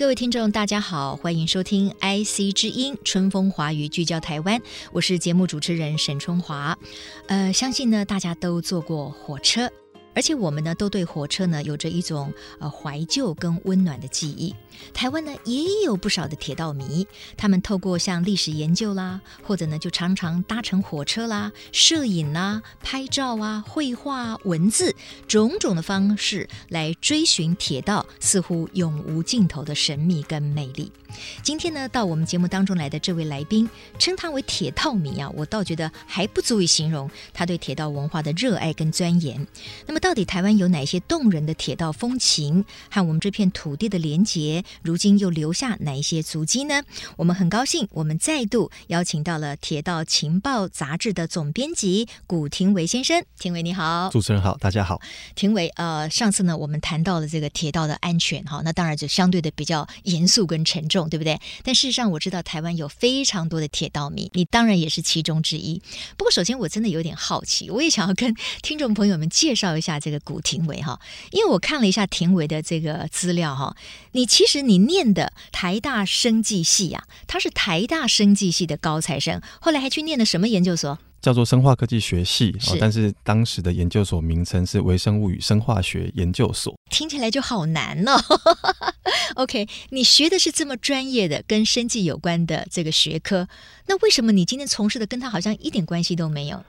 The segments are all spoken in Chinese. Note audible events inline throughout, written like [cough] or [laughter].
各位听众，大家好，欢迎收听 IC 之音春风华语聚焦台湾，我是节目主持人沈春华。呃，相信呢，大家都坐过火车。而且我们呢，都对火车呢有着一种呃怀旧跟温暖的记忆。台湾呢也有不少的铁道迷，他们透过像历史研究啦，或者呢就常常搭乘火车啦、摄影啦、拍照啊、绘画、文字种种的方式来追寻铁道似乎永无尽头的神秘跟魅力。今天呢，到我们节目当中来的这位来宾，称他为铁道迷啊，我倒觉得还不足以形容他对铁道文化的热爱跟钻研。那么。到底台湾有哪些动人的铁道风情，和我们这片土地的连结，如今又留下哪一些足迹呢？我们很高兴，我们再度邀请到了《铁道情报》杂志的总编辑古廷维先生。廷维你好，主持人好，大家好。廷维，呃，上次呢，我们谈到了这个铁道的安全，哈，那当然就相对的比较严肃跟沉重，对不对？但事实上，我知道台湾有非常多的铁道迷，你当然也是其中之一。不过，首先我真的有点好奇，我也想要跟听众朋友们介绍一下。这个古廷伟哈，因为我看了一下廷伟的这个资料哈，你其实你念的台大生技系啊，他是台大生技系的高材生，后来还去念了什么研究所？叫做生化科技学系，是但是当时的研究所名称是微生物与生化学研究所，听起来就好难哦。OK，你学的是这么专业的跟生计有关的这个学科，那为什么你今天从事的跟他好像一点关系都没有？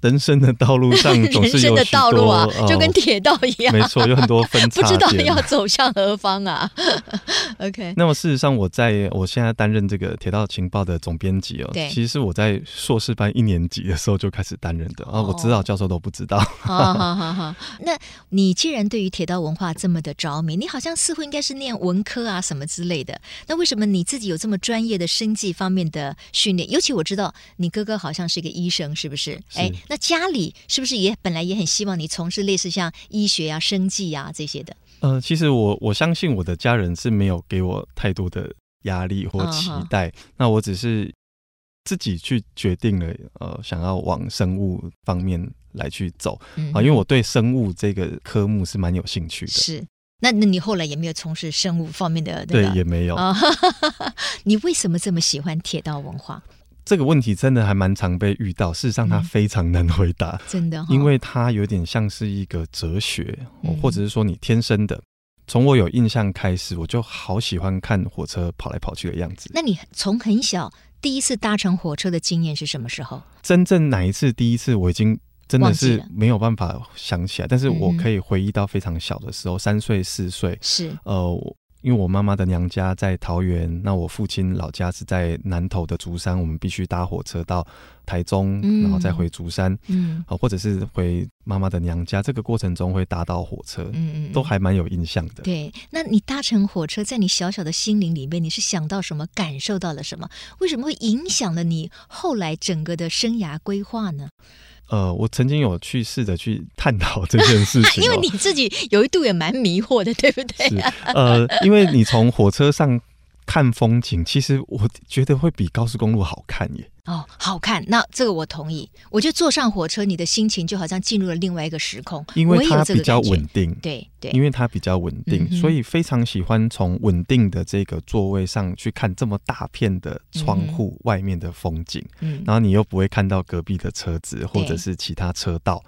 人生的道路上 [laughs] 总是有，人生的道路啊，就跟铁道一样，哦、没错，有很多分 [laughs] 叉，不知道要走向何方啊。[laughs] OK，那么事实上，我在我现在担任这个铁道情报的总编辑哦，对，其实是我在硕士班一年级的时候就开始担任的啊，我知道教授都不知道。好好好好，那你既然对于铁道文化这么的着迷，你好像似乎应该是念文科啊什么之类的，那为什么你自己有这么专业的生计方面的训练？尤其我知道你哥哥好像是一个医生，是不是？哎。那家里是不是也本来也很希望你从事类似像医学啊、生计啊这些的？呃，其实我我相信我的家人是没有给我太多的压力或期待，哦、那我只是自己去决定了，呃，想要往生物方面来去走、嗯、啊，因为我对生物这个科目是蛮有兴趣的。是，那那你后来也没有从事生物方面的？对，也没有。哦、[laughs] 你为什么这么喜欢铁道文化？这个问题真的还蛮常被遇到，事实上它非常难回答，嗯、真的、哦，因为它有点像是一个哲学，或者是说你天生的。从我有印象开始，我就好喜欢看火车跑来跑去的样子。那你从很小第一次搭乘火车的经验是什么时候？真正哪一次第一次，我已经真的是没有办法想起来，但是我可以回忆到非常小的时候，三岁四岁是呃。因为我妈妈的娘家在桃园，那我父亲老家是在南投的竹山，我们必须搭火车到台中，嗯、然后再回竹山，嗯，或者是回妈妈的娘家，这个过程中会搭到火车，嗯嗯，都还蛮有印象的。对，那你搭乘火车，在你小小的心灵里面，你是想到什么，感受到了什么？为什么会影响了你后来整个的生涯规划呢？呃，我曾经有去试着去探讨这件事情，哦，[laughs] 因为你自己有一度也蛮迷惑的，对不对？是，呃，因为你从火车上。看风景，其实我觉得会比高速公路好看耶。哦，好看，那这个我同意。我觉得坐上火车，你的心情就好像进入了另外一个时空，因为它比较稳定。对对，因为它比较稳定，嗯、所以非常喜欢从稳定的这个座位上去看这么大片的窗户外面的风景。嗯，然后你又不会看到隔壁的车子或者是其他车道。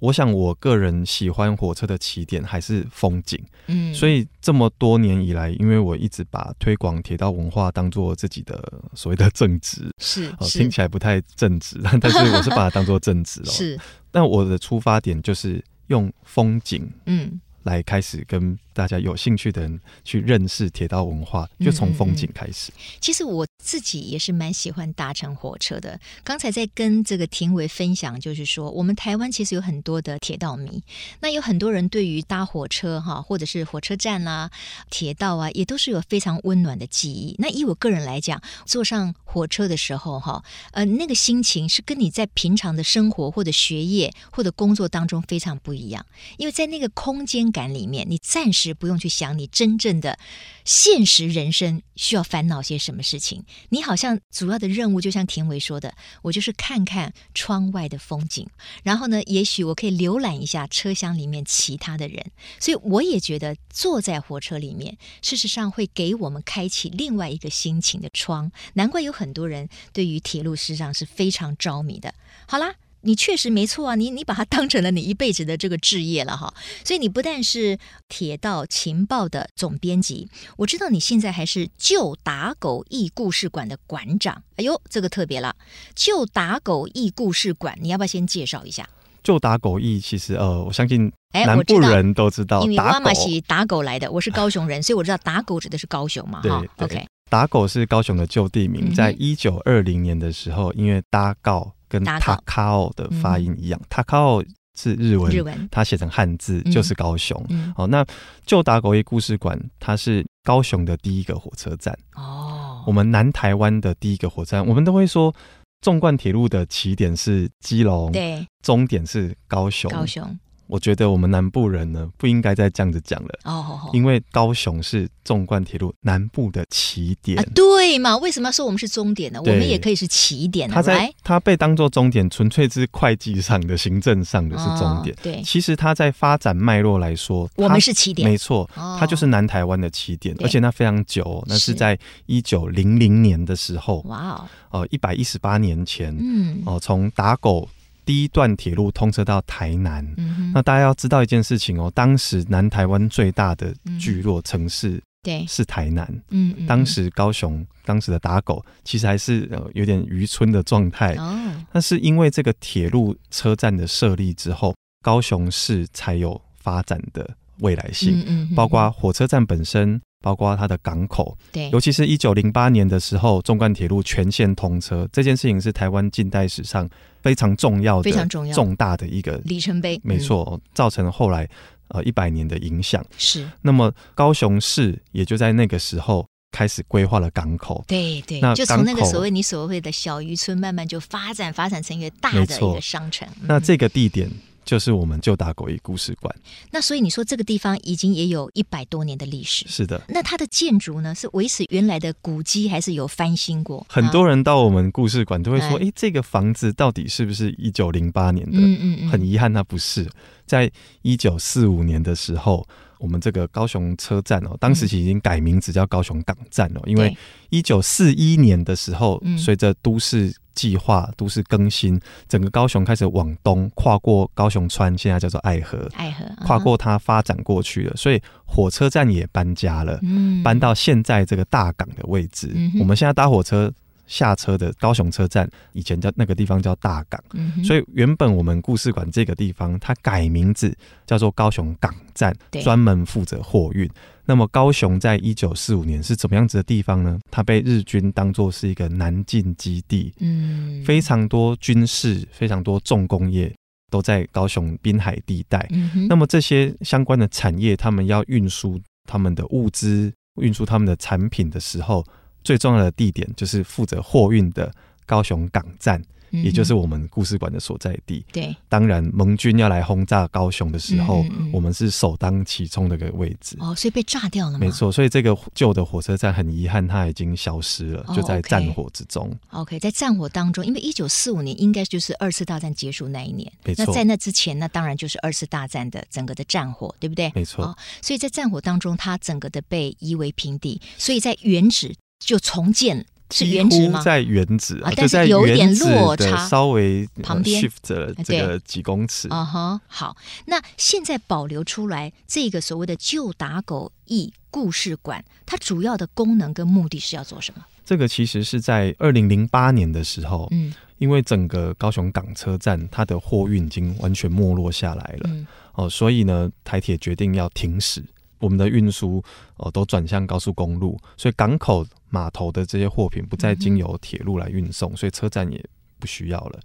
我想，我个人喜欢火车的起点还是风景，嗯，所以这么多年以来，因为我一直把推广铁道文化当做自己的所谓的正职，是，哦，听起来不太正直，但是我是把它当做正职哦。[laughs] 是，但我的出发点就是用风景，嗯，来开始跟大家有兴趣的人去认识铁道文化，就从风景开始。嗯嗯嗯。其实我自己也是蛮喜欢搭乘火车的。刚才在跟这个庭伟分享，就是说我们台湾其实有很多的铁道迷，那有很多人对于搭火车哈，或者是火车站啦、啊、铁道啊，也都是有非常温暖的记忆。那以我个人来讲，坐上火车的时候哈，呃，那个心情是跟你在平常的生活或者学业或者工作当中非常不一样，因为在那个空间。感里面，你暂时不用去想你真正的现实人生需要烦恼些什么事情。你好像主要的任务，就像田维说的，我就是看看窗外的风景，然后呢，也许我可以浏览一下车厢里面其他的人。所以我也觉得坐在火车里面，事实上会给我们开启另外一个心情的窗。难怪有很多人对于铁路事实上是非常着迷的。好啦。你确实没错啊，你你把它当成了你一辈子的这个置业了哈，所以你不但是铁道情报的总编辑，我知道你现在还是旧打狗驿故事馆的馆长。哎呦，这个特别了，旧打狗驿故事馆，你要不要先介绍一下？旧打狗驿其实呃，我相信南部人都知道，知道因为妈妈是打狗来的，我是高雄人，所以我知道打狗指的是高雄嘛哈。OK，打狗是高雄的旧地名，在一九二零年的时候，因为搭告。跟塔卡奥的发音一样，塔卡奥是日文，日文它写成汉字就是高雄。好、嗯哦，那旧打狗一故事馆，它是高雄的第一个火车站。哦，我们南台湾的第一个火车站，我们都会说，纵贯铁路的起点是基隆，对，终点是高雄。高雄。我觉得我们南部人呢，不应该再这样子讲了哦，因为高雄是纵贯铁路南部的起点啊，对嘛？为什么要说我们是终点呢？我们也可以是起点。它在它被当做终点，纯粹是会计上的、行政上的是终点。对，其实它在发展脉络来说，我们是起点，没错，它就是南台湾的起点，而且那非常久，那是在一九零零年的时候，哇哦，呃，一百一十八年前，嗯，哦，从打狗。第一段铁路通车到台南，嗯，那大家要知道一件事情哦，当时南台湾最大的聚落城市，对，是台南。嗯，嗯，当时高雄当时的打狗其实还是呃有点渔村的状态。哦，那是因为这个铁路车站的设立之后，高雄市才有发展的未来性。嗯，包括火车站本身。包括它的港口，对，尤其是一九零八年的时候，纵贯铁路全线通车，这件事情是台湾近代史上非常重要的、非常重要、重大的一个里程碑。没错，嗯、造成了后来呃一百年的影响。是。那么高雄市也就在那个时候开始规划了港口。对对。那就从那个所谓你所谓的小渔村，慢慢就发展发展成一个大的一个商城。嗯、那这个地点。就是我们旧打狗一故事馆。那所以你说这个地方已经也有一百多年的历史。是的。那它的建筑呢，是维持原来的古迹，还是有翻新过？很多人到我们故事馆都会说：“哎、欸，这个房子到底是不是一九零八年的？”嗯嗯嗯。很遗憾，它不是。在一九四五年的时候，我们这个高雄车站哦，当时其实已经改名字叫高雄港站了，因为一九四一年的时候，随着都市。计划都市更新，整个高雄开始往东跨过高雄川，现在叫做爱河，爱河跨过它发展过去了，所以火车站也搬家了，嗯，搬到现在这个大港的位置。嗯，我们现在搭火车下车的高雄车站，以前叫那个地方叫大港，嗯，所以原本我们故事馆这个地方，它改名字叫做高雄港站，专门负责货运。那么高雄在一九四五年是怎么样子的地方呢？它被日军当作是一个南进基地，嗯，非常多军事、非常多重工业都在高雄滨海地带。嗯，那么这些相关的产业，他们要运输他们的物资、运输他们的产品的时候，最重要的地点就是负责货运的高雄港站。也就是我们故事馆的所在地。对，当然盟军要来轰炸高雄的时候，我们是首当其冲的一个位置。哦，所以被炸掉了吗？没错，所以这个旧的火车站很遗憾，它已经消失了，就在战火之中。哦、OK，在战火当中，因为一九四五年应该就是二次大战结束那一年。没错，那在那之前，那当然就是二次大战的整个的战火，对不对？没错。哦，所以在战火当中，它整个的被夷为平地，所以在原址就重建。是原址吗？在原址啊，但是有一点落差，稍微旁边 shift 了这个几公尺。啊哈，好，那现在保留出来这个所谓的旧打狗驿故事馆，它主要的功能跟目的是要做什么？这个其实是在二零零八年的时候，嗯，因为整个高雄港车站它的货运已经完全没落下来了。嗯哦，所以呢，台铁决定要停驶，我们的运输哦都转向高速公路，所以港口码头的这些货品不再经由铁路来运送，所以车站也不需要了，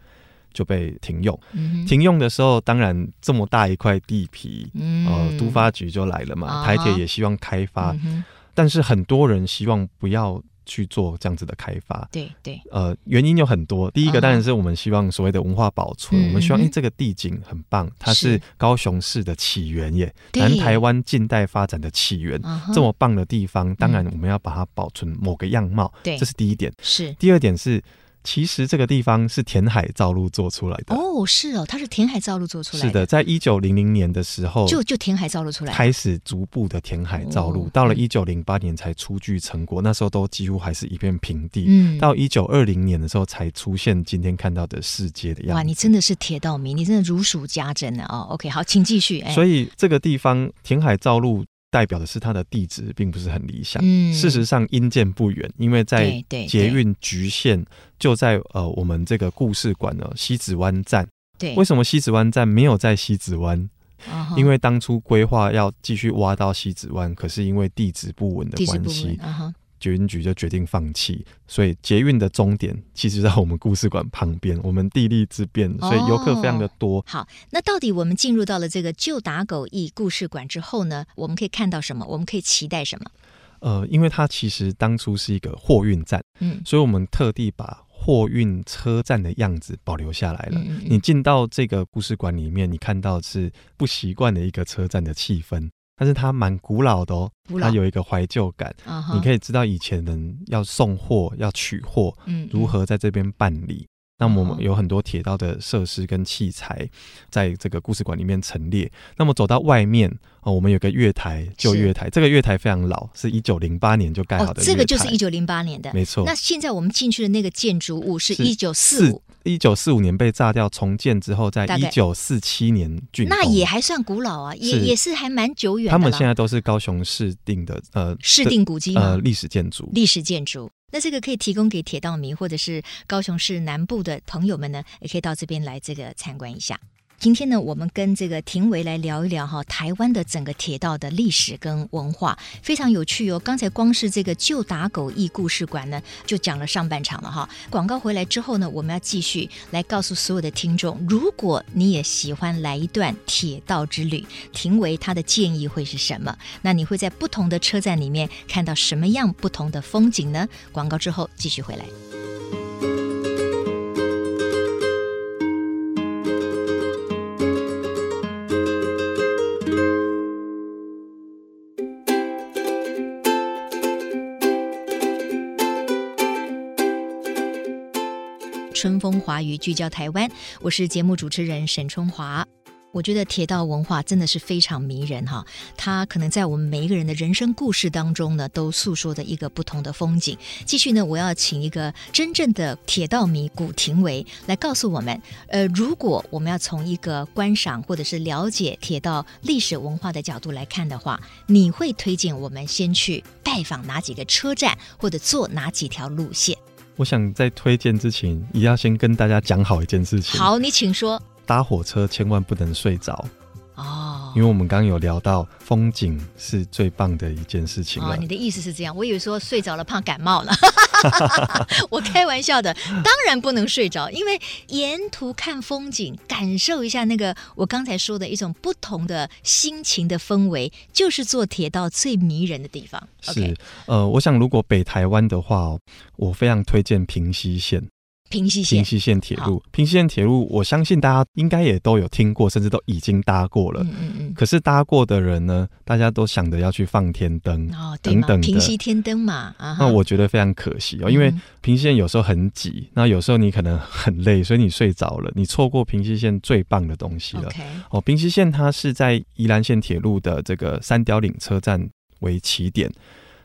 就被停用。停用的时候，当然这么大一块地皮，呃，都发局就来了嘛，台铁也希望开发，但是很多人希望不要。去做这样子的开发，对对，呃，原因有很多。第一个当然是我们希望所谓的文化保存，嗯、我们希望，哎，这个地景很棒，它是高雄市的起源耶，南台湾近代发展的起源，这么棒的地方，当然我们要把它保存某个样貌，对，这是第一点。是，第二点是。其实这个地方是填海造陆做出来的哦，是哦，它是填海造陆做出来的。是的，在一九零零年的时候，就就填海造陆出来，开始逐步的填海造陆，哦、到了一九零八年才初具成果，那时候都几乎还是一片平地。嗯，到一九二零年的时候才出现今天看到的世界的样子。哇，你真的是铁道迷，你真的如数家珍呢哦。OK，好，请继续。哎、所以这个地方填海造陆。代表的是它的地址并不是很理想。嗯，事实上因见不远，因为在捷运局限就在呃我们这个故事馆呢西子湾站。对，为什么西子湾站没有在西子湾？因为当初规划要继续挖到西子湾，可是因为地质不稳的关系。捷运局就决定放弃，所以捷运的终点其实在我们故事馆旁边，我们地利之便，所以游客非常的多。哦。好，那到底我们进入到了这个旧打狗驿故事馆之后呢，我们可以看到什么？我们可以期待什么？呃，因为它其实当初是一个货运站，嗯，所以我们特地把货运车站的样子保留下来了。你进到这个故事馆里面，你看到是不习惯的一个车站的气氛。但是它蛮古老的哦，它有一个怀旧感。你可以知道以前人要送货、要取货，如何在这边办理。那么我们有很多铁道的设施跟器材，在这个故事馆里面陈列。那么走到外面哦，我们有个月台，旧月台。这个月台非常老，是一九零八年就盖好的。这个就是一九零八年的，没错。那现在我们进去的那个建筑物是一九四五。一九四五年被炸掉，重建之后，在一九四七年竣工，那也还算古老啊，也也是还蛮久远的。他们现在都是高雄市定的呃市定古迹呃历史建筑，历史建筑。那这个可以提供给铁道迷或者是高雄市南部的朋友们呢，也可以到这边来这个参观一下。今天呢，我们跟这个庭维来聊一聊哈，台湾的整个铁道的历史跟文化非常有趣哦。刚才光是这个旧打狗驿故事馆呢，就讲了上半场了哈。广告回来之后呢，我们要继续来告诉所有的听众，如果你也喜欢来一段铁道之旅，庭维他的建议会是什么？那你会在不同的车站里面看到什么样不同的风景呢？广告之后继续回来。春风华语聚焦台湾，我是节目主持人沈春华。我觉得铁道文化真的是非常迷人哈，它可能在我们每一个人的人生故事当中呢，都诉说着一个不同的风景。继续呢，我要请一个真正的铁道迷古廷维来告诉我们，呃，如果我们要从一个观赏或者是了解铁道历史文化的角度来看的话，你会推荐我们先去拜访哪几个车站，或者坐哪几条路线？我想在推荐之前，一定要先跟大家讲好一件事情。好，你请说。搭火车千万不能睡着。哦，因为我们刚刚有聊到风景是最棒的一件事情了。哦，你的意思是这样？我以为说睡着了怕感冒了。[laughs] 我开玩笑的，当然不能睡着，因为沿途看风景，感受一下那个我刚才说的一种不同的心情的氛围，就是坐铁道最迷人的地方。是、呃，我想如果北台湾的话，我非常推荐平溪线。平溪线，平溪线铁路，平溪线铁路，我相信大家应该也都有听过，甚至都已经搭过了。嗯嗯嗯。可是搭过的人呢，大家都想着要去放天灯哦，等等平溪天灯嘛。啊，那我觉得非常可惜哦，因为平溪线有时候很挤，那有时候你可能很累，所以你睡着了，你错过平溪线最棒的东西了。哦，平溪线它是在宜兰线铁路的这个三貂岭车站为起点，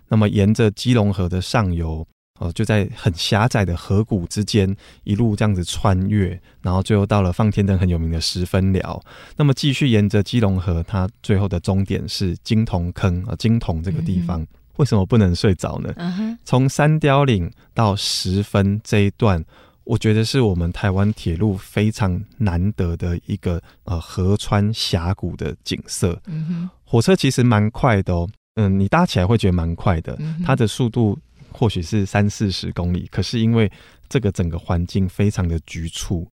那么沿着基隆河的上游。哦，就在很狭窄的河谷之间，一路这样子穿越，然后最后到了放天灯很有名的十分寮。那么继续沿着基隆河，它最后的终点是金铜坑啊，金铜这个地方，嗯、为什么不能睡着呢？从、嗯、哼三貂岭到十分这一段，我觉得是我们台湾铁路非常难得的一个呃河川峡谷的景色。火车其实蛮快的哦，嗯，你搭起来会觉得蛮快的，嗯、它的速度或许是三四十公里，可是因为这个整个环境非常的局促。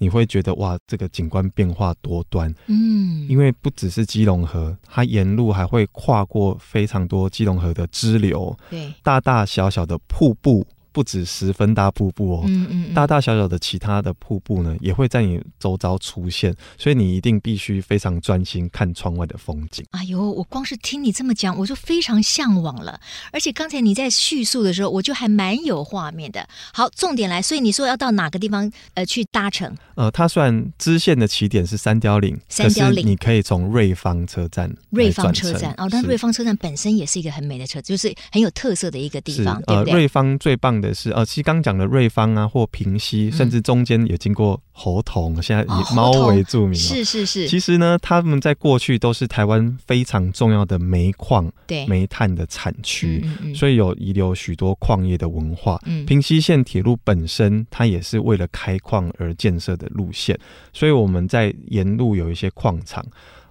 你会觉得哇，这个景观变化多端，嗯，因为不只是基隆河，它沿路还会跨过非常多基隆河的支流，对，大大小小的瀑布。不止十分大瀑布哦，嗯嗯嗯，大大小小的其他的瀑布呢，也会在你周遭出现，所以你一定必须非常专心看窗外的风景。哎呦，我光是听你这么讲，我就非常向往了。而且刚才你在叙述的时候，我就还蛮有画面的。好，重点来，所以你说要到哪个地方呃去搭乘？呃，它算支线的起点是三貂岭，三貂岭你可以从瑞芳车站，瑞芳车站哦，但瑞芳车站本身也是一个很美的车，就是很有特色的一个地方，对不对？呃，瑞芳最棒的。的是呃，其实刚讲的瑞芳啊，或平溪，甚至中间也经过猴硐，现在以猫为著名，哦。是是是。其实呢，他们在过去都是台湾非常重要的煤矿、对煤炭的产区，嗯嗯，所以有遗留许多矿业的文化。嗯，平溪线铁路本身，它也是为了开矿而建设的路线，所以我们在沿路有一些矿场，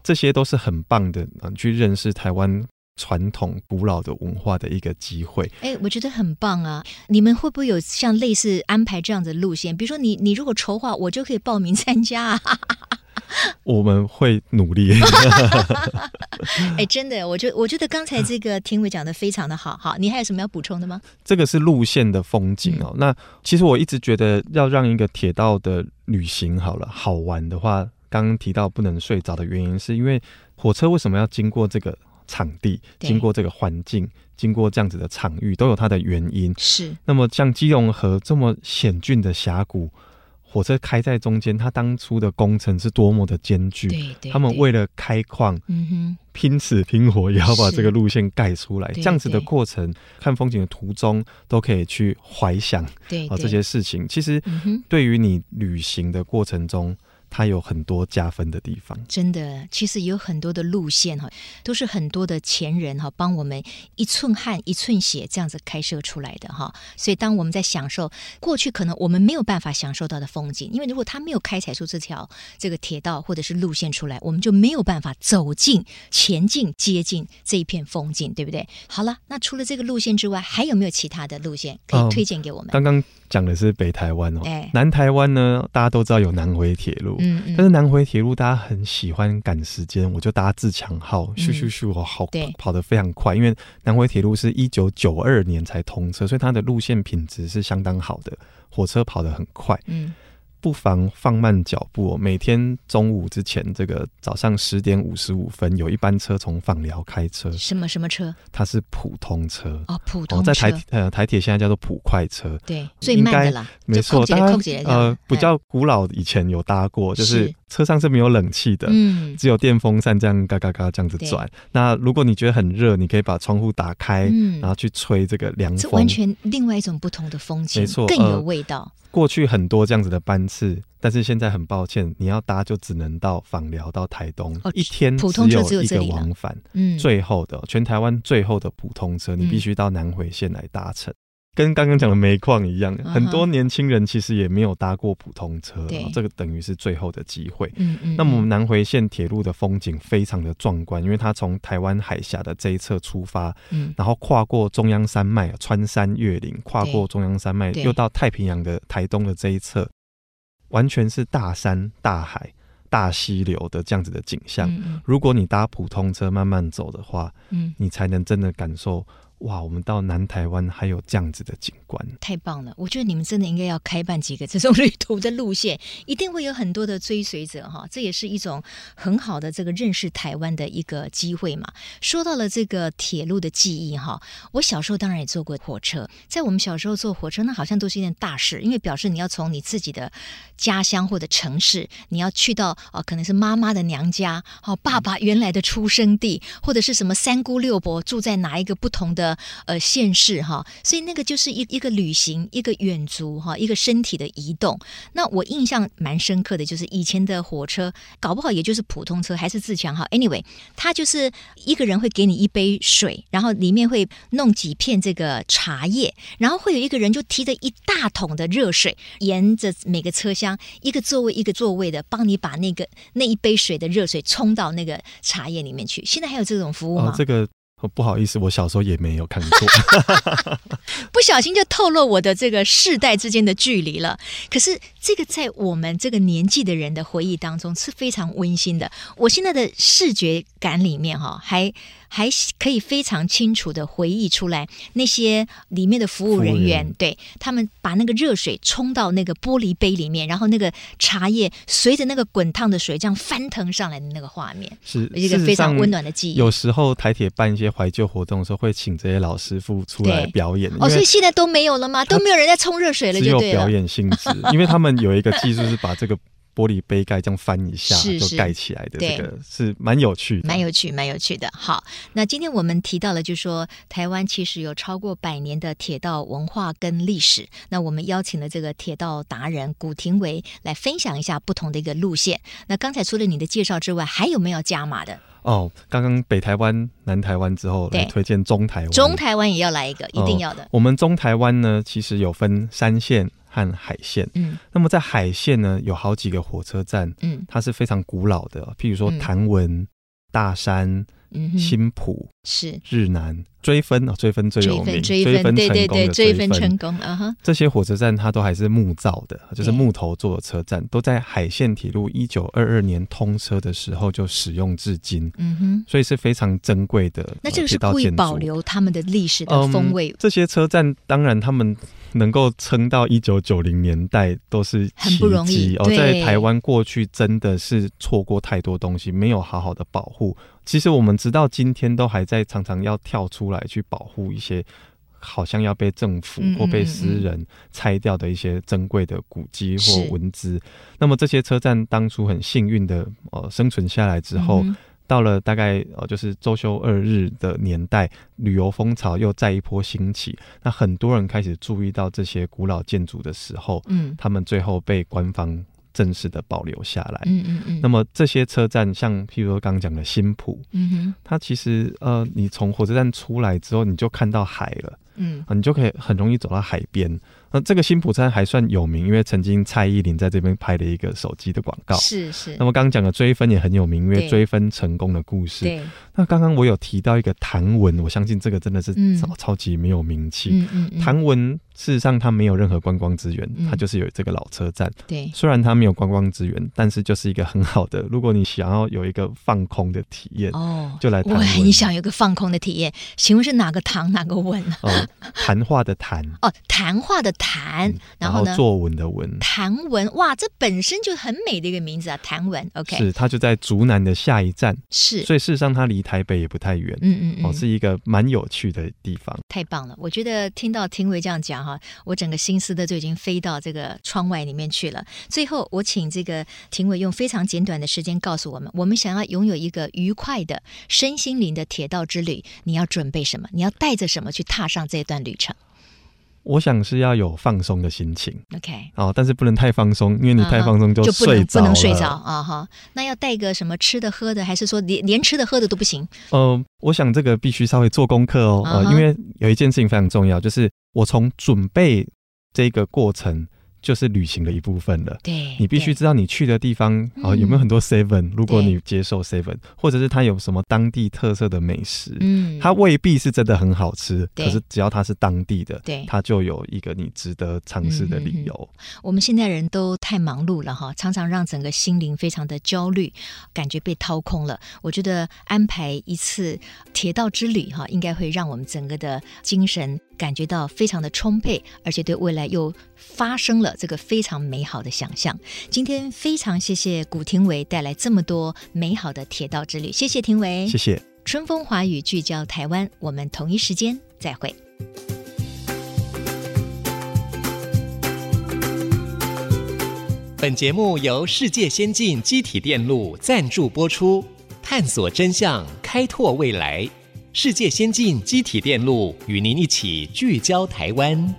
这些都是很棒的，嗯，去认识台湾。传统古老的文化的一个机会，哎、欸，我觉得很棒啊！你们会不会有像类似安排这样的路线？比如说你，你你如果筹划，我就可以报名参加啊！[laughs] 我们会努力。[laughs] 哎、欸，真的，我觉我觉得刚才这个听委讲的非常的好。好，你还有什么要补充的吗？这个是路线的风景哦。嗯、那其实我一直觉得，要让一个铁道的旅行好了好玩的话，刚刚提到不能睡着的原因，是因为火车为什么要经过这个？场地经过这个环境，经过这样子的场域，都有它的原因。是。那么像基隆河这么险峻的峡谷，火车开在中间，它当初的工程是多么的艰巨。对对。他们为了开矿，嗯哼，拼死拼活也要把这个路线盖出来。这样子的过程，看风景的途中都可以去怀想。对。啊，这些事情其实对于你旅行的过程中。它有很多加分的地方，真的，其实有很多的路线哈，都是很多的前人哈帮我们一寸汗一寸血这样子开设出来的哈。所以当我们在享受过去可能我们没有办法享受到的风景，因为如果他没有开采出这条这个铁道或者是路线出来，我们就没有办法走进、前进、接近这一片风景，对不对？好了，那除了这个路线之外，还有没有其他的路线可以推荐给我们？刚刚讲的是北台湾哦，欸、南台湾呢，大家都知道有南回铁路。嗯嗯，但是南回铁路大家很喜欢赶时间，我就搭自强号，咻咻咻，我好跑，跑得非常快。因为南回铁路是一九九二年才通车，所以它的路线品质是相当好的，火车跑得很快。嗯。不妨放慢脚步哦。每天中午之前，这个早上十点五十五分，有一班车从枋寮开车。什么什么车？它是普通车哦，普通车。在台呃台铁现在叫做普快车。对，最慢的啦。没错，大家呃比较古老，以前有搭过，就是车上是没有冷气的，嗯，只有电风扇这样嘎嘎嘎这样子转。那如果你觉得很热，你可以把窗户打开，嗯，然后去吹这个凉风，这完全另外一种不同的风景，没错，更有味道。过去很多这样子的班次，但是现在很抱歉，你要搭就只能到访寮到台东，哦、一天只有一个往返。嗯，最后的全台湾最后的普通车，你必须到南回线来搭乘。嗯跟刚刚讲的煤矿一样，很多年轻人其实也没有搭过普通车，对这个等于是最后的机会。嗯嗯。那么我们南回线铁路的风景非常的壮观，因为它从台湾海峡的这一侧出发，嗯，然后跨过中央山脉，穿山越岭，跨过中央山脉，又到太平洋的台东的这一侧，完全是大山、大海、大溪流的这样子的景象。嗯，如果你搭普通车慢慢走的话，嗯，你才能真的感受。哇，我们到南台湾还有这样子的景观，太棒了！我觉得你们真的应该要开办几个这种旅途的路线，一定会有很多的追随者哈。这也是一种很好的这个认识台湾的一个机会嘛。说到了这个铁路的记忆哈，我小时候当然也坐过火车，在我们小时候坐火车，那好像都是一件大事，因为表示你要从你自己的家乡或者城市，你要去到啊，可能是妈妈的娘家，哦，爸爸原来的出生地，或者是什么三姑六婆住在哪一个不同的。呃县市哈，所以那个就是一一个旅行，一个远足哈，一个身体的移动。那我印象蛮深刻的就是以前的火车，搞不好也就是普通车还是自强号。Anyway，它就是一个人会给你一杯水，然后里面会弄几片这个茶叶，然后会有一个人就提着一大桶的热水，沿着每个车厢一个座位一个座位的帮你把那个那一杯水的热水冲到那个茶叶里面去。现在还有这种服务吗？这个。不好意思，我小时候也没有看过，[laughs] [laughs] 不小心就透露我的这个世代之间的距离了。可是这个在我们这个年纪的人的回忆当中是非常温馨的。我现在的视觉感里面哈，还。还可以非常清楚的回忆出来，那些里面的服务人员，人对他们把那个热水冲到那个玻璃杯里面，然后那个茶叶随着那个滚烫的水这样翻腾上来的那个画面，是一个非常温暖的记忆。有时候台铁办一些怀旧活动的时候，会请这些老师傅出来表演。哦，所以现在都没有了吗？都没有人在冲热水了，只有表演性质，因为他们有一个技术是把这个。玻璃杯盖这样翻一下就盖起来的，这个是蛮有趣的，蛮有趣，蛮有趣的。好，那今天我们提到了，就是说台湾其实有超过百年的铁道文化跟历史。那我们邀请了这个铁道达人古廷维来分享一下不同的一个路线。那刚才除了你的介绍之外，还有没有加码的？哦，刚刚北台湾、南台湾之后，来推荐中台湾，中台湾也要来一个，一定要的。哦，我们中台湾呢，其实有分三线。和海线，嗯，那么在海线呢，有好几个火车站，嗯，它是非常古老的，譬如说谭文、嗯、大山、嗯、新埔、是日南、追分啊，追分最有名，追分，追分，对对对，追分成功啊哈！这些火车站它都还是木造的，就是木头做的车站，都在海线铁路一九二二年通车的时候就使用至今，嗯哼，所以是非常珍贵的。那这个是故意保留他们的历史的风味。嗯、这些车站当然他们。能够撑到一九九零年代都是奇迹哦，在台湾过去真的是错过太多东西，没有好好的保护。其实我们直到今天都还在常常要跳出来去保护一些好像要被政府或被私人拆掉的一些珍贵的古迹或文资。那么这些车站当初很幸运的呃生存下来之后。到了大概呃，就是周休二日的年代，旅游风潮又再一波兴起，那很多人开始注意到这些古老建筑的时候，嗯，他们最后被官方正式的保留下来，嗯嗯嗯。那么这些车站，像譬如说刚刚讲的新浦，嗯哼，它其实呃，你从火车站出来之后，你就看到海了，嗯，你就可以很容易走到海边。那这个新埔餐还算有名，因为曾经蔡依林在这边拍了一个手机的广告。是是。那么刚刚讲的追分也很有名，因为追分成功的故事。对。那刚刚我有提到一个唐文，我相信这个真的是超超级没有名气。嗯嗯嗯。谭文事实上它没有任何观光资源，它就是有这个老车站。对。虽然它没有观光资源，但是就是一个很好的，如果你想要有一个放空的体验，哦，就来谭文。我很想有个放空的体验，请问是哪个唐哪个文？哦，谈话的谈。哦，谈话的。谈、嗯，然后呢？作文的文，谭文，哇，这本身就很美的一个名字啊，谭文。OK，是它就在竹南的下一站，是，所以事实上它离台北也不太远，嗯嗯嗯，哦，是一个蛮有趣的地方。太棒了，我觉得听到庭伟这样讲哈，我整个心思的就已经飞到这个窗外里面去了。最后，我请这个庭伟用非常简短的时间告诉我们，我们想要拥有一个愉快的身心灵的铁道之旅，你要准备什么？你要带着什么去踏上这段旅程？我想是要有放松的心情，OK，哦，但是不能太放松，因为你太放松就睡，uh 不能不能睡着啊哈。那要带个什么吃的喝的，还是说连连吃的喝的都不行？呃，我想这个必须稍微做功课哦，uh. 呃，因为有一件事情非常重要，就是我从准备这个过程。就是旅行的一部分了。对，你必须知道你去的地方啊有没有很多 seven，如果你接受 seven，或者是它有什么当地特色的美食，嗯，它未必是真的很好吃，可是只要它是当地的，对，它就有一个你值得尝试的理由。嗯。我们现在人都太忙碌了哈，常常让整个心灵非常的焦虑，感觉被掏空了。我觉得安排一次铁道之旅哈，应该会让我们整个的精神。感觉到非常的充沛，而且对未来又发生了这个非常美好的想象。今天非常谢谢古廷维带来这么多美好的铁道之旅，谢谢廷维，谢谢。春风华语聚焦台湾，我们同一时间再会。本节目由世界先进机体电路赞助播出，探索真相，开拓未来。世界先进机体电路与您一起聚焦台湾。